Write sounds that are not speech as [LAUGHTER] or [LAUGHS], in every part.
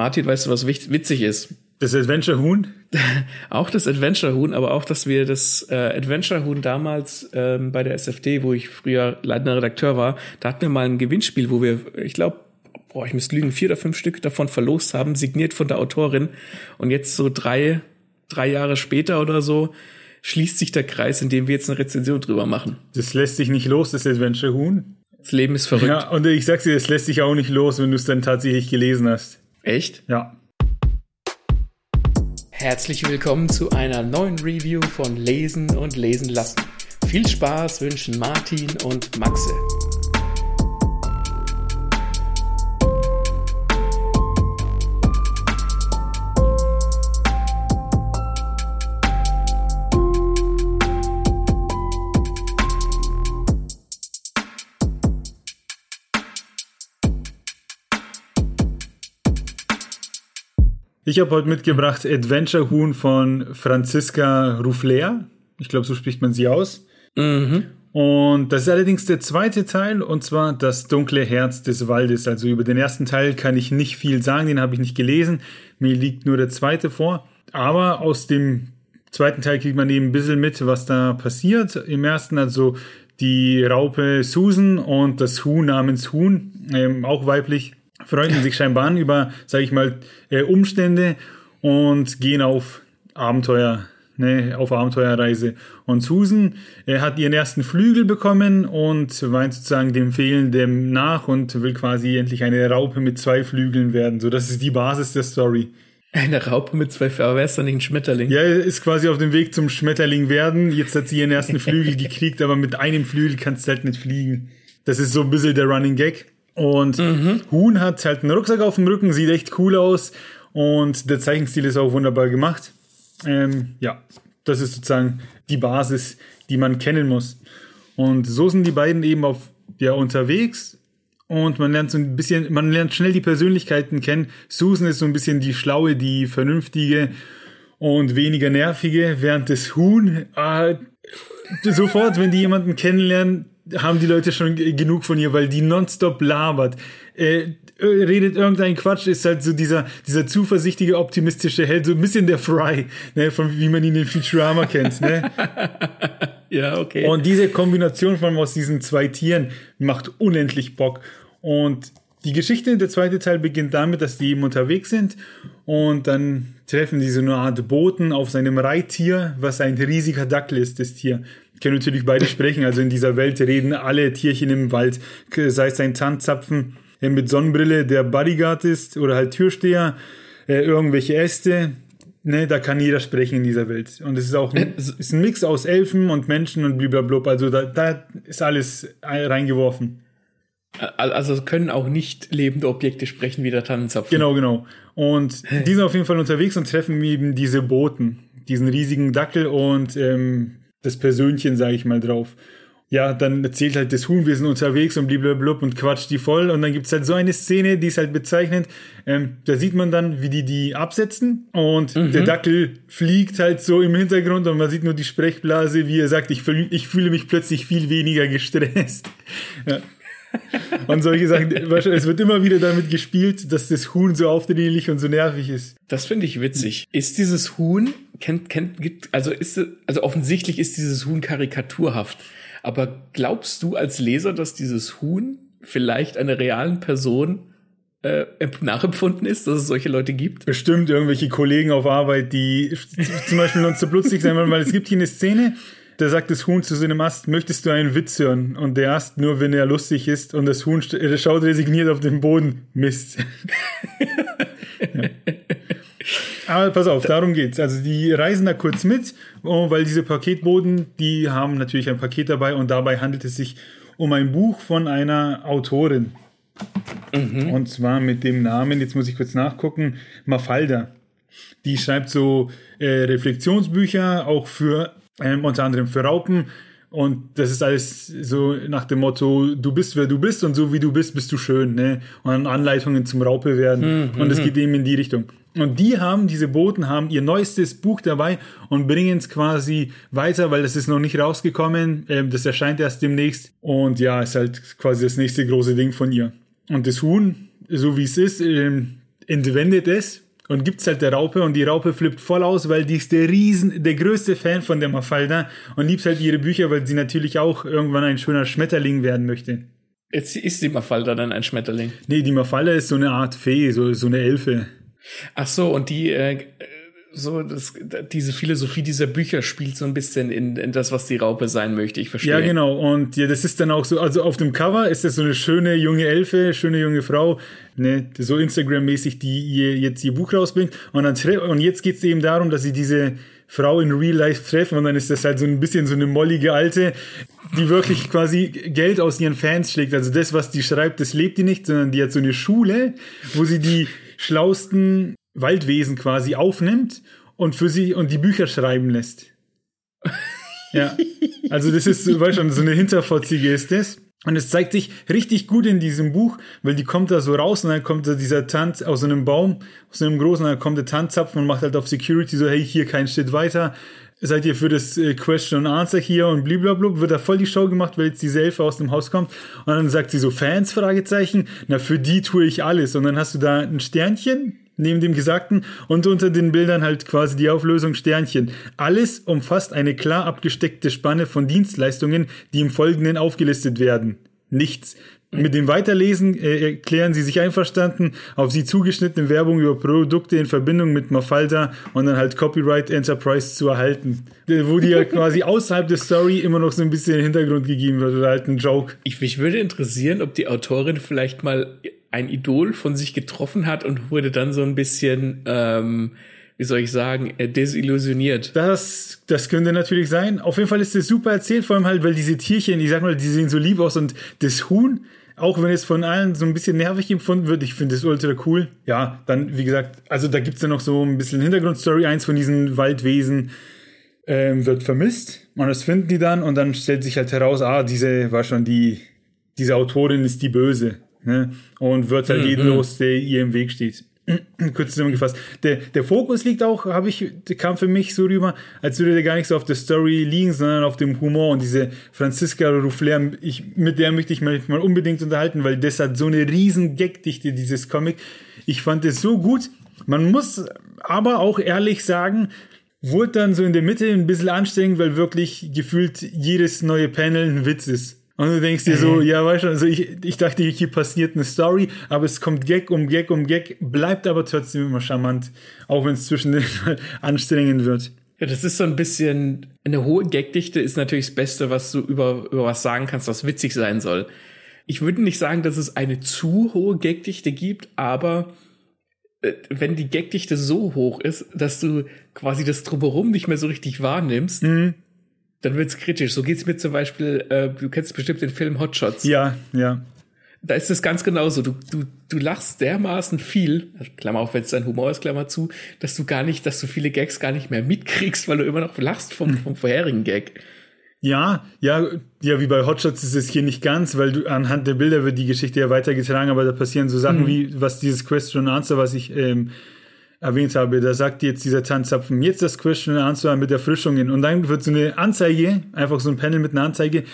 Martin, weißt du, was witzig ist? Das Adventure-Huhn? [LAUGHS] auch das Adventure-Huhn, aber auch, dass wir das äh, Adventure-Huhn damals ähm, bei der SFD, wo ich früher leitender Redakteur war, da hatten wir mal ein Gewinnspiel, wo wir, ich glaube, boah, ich müsste lügen, vier oder fünf Stück davon verlost haben, signiert von der Autorin. Und jetzt so drei, drei Jahre später oder so, schließt sich der Kreis, in dem wir jetzt eine Rezension drüber machen. Das lässt sich nicht los, das Adventure-Huhn. Das Leben ist verrückt. Ja, und ich sag's dir, das lässt sich auch nicht los, wenn du es dann tatsächlich gelesen hast. Echt? Ja. Herzlich willkommen zu einer neuen Review von Lesen und Lesen lassen. Viel Spaß wünschen Martin und Maxe. Ich habe heute mitgebracht Adventure Huhn von Franziska Ruffler. Ich glaube, so spricht man sie aus. Mhm. Und das ist allerdings der zweite Teil, und zwar das dunkle Herz des Waldes. Also über den ersten Teil kann ich nicht viel sagen, den habe ich nicht gelesen. Mir liegt nur der zweite vor. Aber aus dem zweiten Teil kriegt man eben ein bisschen mit, was da passiert. Im ersten also die Raupe Susan und das Huhn namens Huhn, ähm, auch weiblich, freunden sich scheinbar an über, sage ich mal, äh, Umstände und gehen auf Abenteuer, ne, auf Abenteuerreise. Und Susan äh, hat ihren ersten Flügel bekommen und weint sozusagen dem Fehlenden nach und will quasi endlich eine Raupe mit zwei Flügeln werden. So, das ist die Basis der Story. Eine Raupe mit zwei Flügeln, aber wer ist dann nicht ein Schmetterling? Ja, ist quasi auf dem Weg zum Schmetterling werden. Jetzt hat sie ihren ersten Flügel gekriegt, aber mit einem Flügel kannst du halt nicht fliegen. Das ist so ein bisschen der Running Gag. Und mhm. Huhn hat halt einen Rucksack auf dem Rücken, sieht echt cool aus und der Zeichenstil ist auch wunderbar gemacht. Ähm, ja, das ist sozusagen die Basis, die man kennen muss. Und so sind die beiden eben auf ja unterwegs und man lernt so ein bisschen, man lernt schnell die Persönlichkeiten kennen. Susan ist so ein bisschen die schlaue, die vernünftige und weniger nervige, während das Huhn äh, sofort, wenn die jemanden kennenlernen, haben die Leute schon genug von ihr, weil die nonstop labert. Äh, redet irgendein Quatsch, ist halt so dieser, dieser zuversichtliche, optimistische Held, so ein bisschen der Fry, ne, von wie man ihn in Futurama kennt, ne? [LAUGHS] ja, okay. Und diese Kombination von aus diesen zwei Tieren macht unendlich Bock. Und die Geschichte, der zweite Teil beginnt damit, dass die eben unterwegs sind und dann treffen die so eine Art Boten auf seinem Reittier, was ein riesiger Dackel ist, das Tier können natürlich beide sprechen. Also in dieser Welt reden alle Tierchen im Wald, sei es ein Tanzzapfen mit Sonnenbrille, der Bodyguard ist oder halt Türsteher, äh, irgendwelche Äste. Ne, da kann jeder sprechen in dieser Welt. Und es ist auch ein, ist ein Mix aus Elfen und Menschen und blablabla. Also da, da ist alles reingeworfen. Also können auch nicht lebende Objekte sprechen wie der Tannenzapfen. Genau, genau. Und die sind auf jeden Fall unterwegs und treffen eben diese Boten, diesen riesigen Dackel und ähm, das Persönchen, sage ich mal, drauf. Ja, dann erzählt halt das Huhn, wir sind unterwegs und blablabla und quatscht die voll. Und dann gibt's halt so eine Szene, die ist halt bezeichnend. Ähm, da sieht man dann, wie die die absetzen und mhm. der Dackel fliegt halt so im Hintergrund und man sieht nur die Sprechblase, wie er sagt, ich, fühl, ich fühle mich plötzlich viel weniger gestresst. [LAUGHS] Ja. Und solche Sachen. Es wird immer wieder damit gespielt, dass das Huhn so aufdringlich und so nervig ist. Das finde ich witzig. Ist dieses Huhn, kennt, kennt, gibt, also ist, also offensichtlich ist dieses Huhn karikaturhaft. Aber glaubst du als Leser, dass dieses Huhn vielleicht einer realen Person äh, nachempfunden ist, dass es solche Leute gibt? Bestimmt irgendwelche Kollegen auf Arbeit, die zum Beispiel uns so blutzig sein wollen, weil es gibt hier eine Szene, da sagt das Huhn zu seinem Ast, möchtest du einen Witz hören? Und der Ast nur, wenn er lustig ist und das Huhn schaut resigniert auf den Boden. Mist. [LAUGHS] ja. Aber pass auf, darum geht's. Also die reisen da kurz mit, oh, weil diese Paketboden, die haben natürlich ein Paket dabei und dabei handelt es sich um ein Buch von einer Autorin. Mhm. Und zwar mit dem Namen, jetzt muss ich kurz nachgucken, Mafalda. Die schreibt so äh, Reflexionsbücher, auch für ähm, unter anderem für Raupen. Und das ist alles so nach dem Motto, du bist wer du bist und so wie du bist, bist du schön, ne? Und Anleitungen zum Raupe werden. Mhm. Und es geht eben in die Richtung. Und die haben, diese Boten haben ihr neuestes Buch dabei und bringen es quasi weiter, weil das ist noch nicht rausgekommen. Ähm, das erscheint erst demnächst. Und ja, ist halt quasi das nächste große Ding von ihr. Und das Huhn, so wie es ist, ähm, entwendet es und gibt's halt der Raupe und die Raupe flippt voll aus, weil die ist der riesen, der größte Fan von der Mafalda und liebt halt ihre Bücher, weil sie natürlich auch irgendwann ein schöner Schmetterling werden möchte. Jetzt ist die Mafalda dann ein Schmetterling. Nee, die Mafalda ist so eine Art Fee, so, so eine Elfe. Ach so, und die, äh, so das, diese Philosophie dieser Bücher spielt so ein bisschen in, in das, was die Raupe sein möchte. Ich verstehe. Ja, genau. Und ja, das ist dann auch so, also auf dem Cover ist das so eine schöne junge Elfe, schöne junge Frau, ne, so Instagram-mäßig, die ihr jetzt ihr Buch rausbringt. Und, dann, und jetzt geht es eben darum, dass sie diese Frau in Real Life treffen und dann ist das halt so ein bisschen so eine mollige Alte, die wirklich quasi Geld aus ihren Fans schlägt. Also das, was die schreibt, das lebt die nicht, sondern die hat so eine Schule, wo sie die schlausten Waldwesen quasi aufnimmt und für sie und die Bücher schreiben lässt. [LAUGHS] ja. Also das ist, weißt du, so eine Hinterfotzige ist das. Und es zeigt sich richtig gut in diesem Buch, weil die kommt da so raus und dann kommt da dieser Tanz aus so einem Baum, aus so einem großen, dann kommt der Tanzzapfen und macht halt auf Security so, hey, hier kein Schritt weiter. Seid ihr für das äh, Question and Answer hier und blablabla, wird da voll die Show gemacht, weil jetzt diese Elfe aus dem Haus kommt. Und dann sagt sie so, Fans, Fragezeichen, na, für die tue ich alles. Und dann hast du da ein Sternchen, neben dem Gesagten und unter den Bildern halt quasi die Auflösung Sternchen. Alles umfasst eine klar abgesteckte Spanne von Dienstleistungen, die im Folgenden aufgelistet werden. Nichts. Mit dem Weiterlesen äh, erklären sie sich einverstanden, auf sie zugeschnittene Werbung über Produkte in Verbindung mit Mafalda und dann halt Copyright Enterprise zu erhalten. Wo die ja quasi [LAUGHS] außerhalb der Story immer noch so ein bisschen Hintergrund gegeben wird oder halt ein Joke. Ich, mich würde interessieren, ob die Autorin vielleicht mal ein Idol von sich getroffen hat und wurde dann so ein bisschen, ähm, wie soll ich sagen, äh, desillusioniert. Das, das könnte natürlich sein. Auf jeden Fall ist es super erzählt, vor allem halt, weil diese Tierchen, ich sag mal, die sehen so lieb aus und das Huhn, auch wenn es von allen so ein bisschen nervig empfunden wird, ich finde es ultra cool. Ja, dann, wie gesagt, also da gibt's ja noch so ein bisschen Hintergrundstory. Eins von diesen Waldwesen ähm, wird vermisst und das finden die dann und dann stellt sich halt heraus, ah, diese war schon die, diese Autorin ist die Böse ne? und wird halt mhm. jeden los, der ihr im Weg steht. [CLEARS THROAT] Kurz zusammengefasst. Der, der Fokus liegt auch, habe ich, kam für mich so rüber, als würde der gar nicht so auf der Story liegen, sondern auf dem Humor und diese Franziska Ruffler, ich, mit der möchte ich mich mal unbedingt unterhalten, weil das hat so eine riesen Gagdichte, dieses Comic. Ich fand es so gut. Man muss aber auch ehrlich sagen, wurde dann so in der Mitte ein bisschen anstrengend, weil wirklich gefühlt jedes neue Panel ein Witz ist. Und du denkst dir so, ja, weißt du, also ich, ich dachte, hier passiert eine Story, aber es kommt Gag um Gag um Gag, bleibt aber trotzdem immer charmant, auch wenn es zwischendurch [LAUGHS] anstrengend wird. Ja, das ist so ein bisschen, eine hohe Gagdichte ist natürlich das Beste, was du über, über was sagen kannst, was witzig sein soll. Ich würde nicht sagen, dass es eine zu hohe Gagdichte gibt, aber äh, wenn die Gagdichte so hoch ist, dass du quasi das Drumherum nicht mehr so richtig wahrnimmst, mhm dann wird's kritisch. So geht's mir zum Beispiel, äh, du kennst bestimmt den Film Hotshots. Ja, ja. Da ist es ganz genauso. Du, du, du lachst dermaßen viel, Klammer auf, wenn es dein Humor ist, Klammer zu, dass du gar nicht, dass du viele Gags gar nicht mehr mitkriegst, weil du immer noch lachst vom, vom vorherigen Gag. Ja, ja, ja, wie bei Hotshots ist es hier nicht ganz, weil du anhand der Bilder wird die Geschichte ja weitergetragen, aber da passieren so Sachen mhm. wie, was dieses Question and Answer, was ich ähm, erwähnt habe, da sagt jetzt dieser Tanzzapfen, jetzt das Question and Answer mit Erfrischungen. Und dann wird so eine Anzeige, einfach so ein Panel mit einer Anzeige,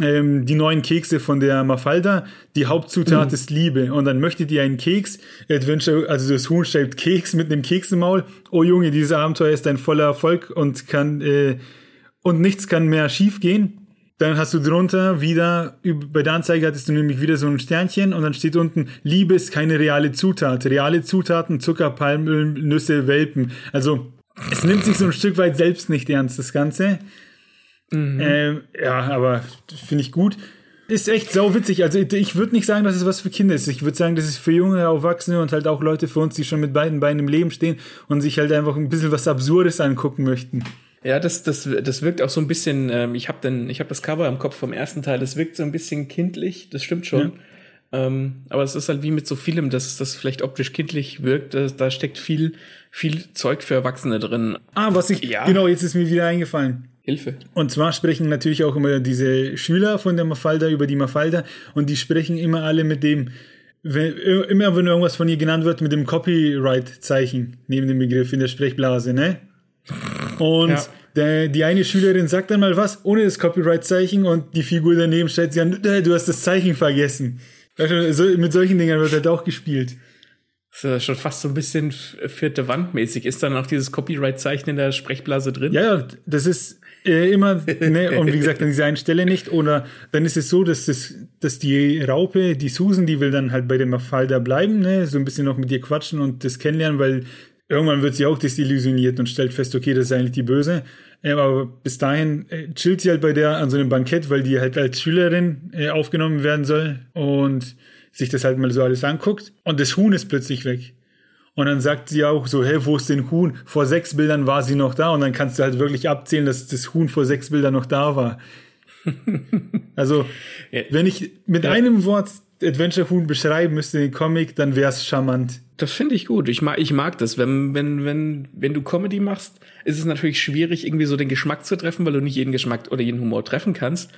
ähm, die neuen Kekse von der Mafalda, die Hauptzutat mhm. ist Liebe. Und dann möchtet ihr einen Keks, Adventure, also das Huhn schreibt Keks mit einem Keks im Maul. Oh Junge, dieses Abenteuer ist ein voller Erfolg und kann, äh, und nichts kann mehr schiefgehen. Dann hast du drunter wieder, bei der Anzeige hattest du nämlich wieder so ein Sternchen und dann steht unten, Liebe ist keine reale Zutat. Reale Zutaten, Zucker, Palmöl, Nüsse, Welpen. Also, es nimmt sich so ein Stück weit selbst nicht ernst, das Ganze. Mhm. Ähm, ja, aber finde ich gut. Ist echt sau witzig. Also ich würde nicht sagen, dass es was für Kinder ist. Ich würde sagen, das ist für junge Erwachsene und halt auch Leute für uns, die schon mit beiden Beinen im Leben stehen und sich halt einfach ein bisschen was Absurdes angucken möchten. Ja, das, das, das wirkt auch so ein bisschen, ähm, ich habe habe das Cover im Kopf vom ersten Teil, das wirkt so ein bisschen kindlich, das stimmt schon. Ja. Ähm, aber es ist halt wie mit so vielem, dass das vielleicht optisch kindlich wirkt, da, da steckt viel, viel Zeug für Erwachsene drin. Ah, was ich, ja. genau, jetzt ist mir wieder eingefallen. Hilfe. Und zwar sprechen natürlich auch immer diese Schüler von der Mafalda über die Mafalda und die sprechen immer alle mit dem, wenn, immer wenn irgendwas von ihr genannt wird, mit dem Copyright-Zeichen neben dem Begriff in der Sprechblase, ne? Und ja. der, die eine Schülerin sagt dann mal was ohne das Copyright-Zeichen und die Figur daneben stellt sie an, du hast das Zeichen vergessen. Also, mit solchen Dingen wird halt auch gespielt. Das ist schon fast so ein bisschen vierte Wand mäßig. Ist dann auch dieses Copyright-Zeichen in der Sprechblase drin? Ja, ja, das ist äh, immer, ne, und wie gesagt, an dieser einen Stelle nicht. Oder dann ist es so, dass, das, dass die Raupe, die Susan, die will dann halt bei dem Fall da bleiben, ne, so ein bisschen noch mit dir quatschen und das kennenlernen, weil irgendwann wird sie auch desillusioniert und stellt fest, okay, das ist eigentlich die Böse. Äh, aber bis dahin äh, chillt sie halt bei der an so einem Bankett, weil die halt als Schülerin äh, aufgenommen werden soll und sich das halt mal so alles anguckt. Und das Huhn ist plötzlich weg. Und dann sagt sie auch so, hey, wo ist denn Huhn? Vor sechs Bildern war sie noch da. Und dann kannst du halt wirklich abzählen, dass das Huhn vor sechs Bildern noch da war. [LAUGHS] also, ja. wenn ich mit ja. einem Wort Adventure Huhn beschreiben müsste in den Comic, dann wäre es charmant. Das finde ich gut. Ich mag, ich mag das. Wenn, wenn, wenn, wenn du Comedy machst, ist es natürlich schwierig, irgendwie so den Geschmack zu treffen, weil du nicht jeden Geschmack oder jeden Humor treffen kannst.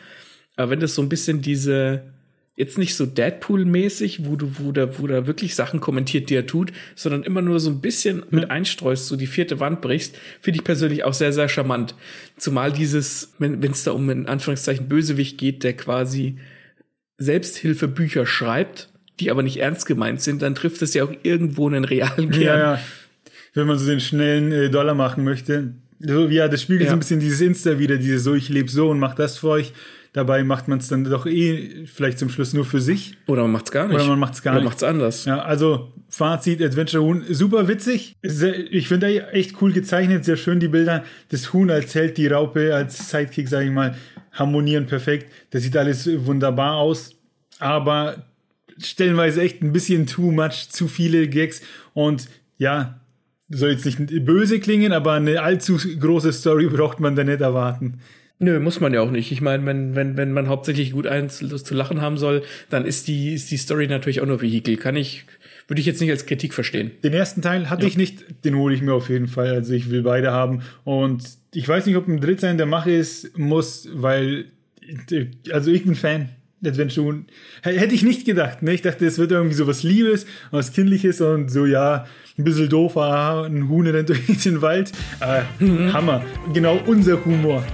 Aber wenn das so ein bisschen diese, jetzt nicht so Deadpool-mäßig, wo du, wo da, wo da wirklich Sachen kommentiert, die er tut, sondern immer nur so ein bisschen mit einstreust, so die vierte Wand brichst, finde ich persönlich auch sehr, sehr charmant. Zumal dieses, wenn es da um in Anführungszeichen Bösewicht geht, der quasi Selbsthilfebücher schreibt, die aber nicht ernst gemeint sind, dann trifft es ja auch irgendwo einen realen Kern. Ja, ja. Wenn man so den schnellen äh, Dollar machen möchte. So, ja, das spiegelt ja. so ein bisschen dieses Insta wieder, dieses so, ich lebe so und mach das für euch. Dabei macht man es dann doch eh vielleicht zum Schluss nur für sich. Oder man macht es gar nicht. Oder man macht es gar Oder nicht. macht es anders. Ja, also Fazit, Adventure Huhn, super witzig. Ich finde echt cool gezeichnet, sehr schön die Bilder. Das Huhn als Held, die Raupe als Sidekick, sage ich mal, harmonieren perfekt. Das sieht alles wunderbar aus. Aber stellenweise echt ein bisschen too much, zu viele Gags. Und ja, soll jetzt nicht böse klingen, aber eine allzu große Story [LAUGHS] braucht man da nicht erwarten. Nö, muss man ja auch nicht. Ich meine, wenn, wenn, wenn man hauptsächlich gut eins zu lachen haben soll, dann ist die, ist die Story natürlich auch nur Vehikel. Kann ich, würde ich jetzt nicht als Kritik verstehen. Den ersten Teil hatte ja. ich nicht, den hole ich mir auf jeden Fall. Also ich will beide haben. Und ich weiß nicht, ob ein Dritter in der Mache ist, muss, weil, also ich bin Fan. Adventure Hätte ich nicht gedacht. Ne? Ich dachte, es wird irgendwie so was Liebes, was Kindliches und so, ja, ein bisschen doof, ah, ein Huhn rennt [LAUGHS] durch den Wald. Äh, mhm. Hammer. Genau unser Humor.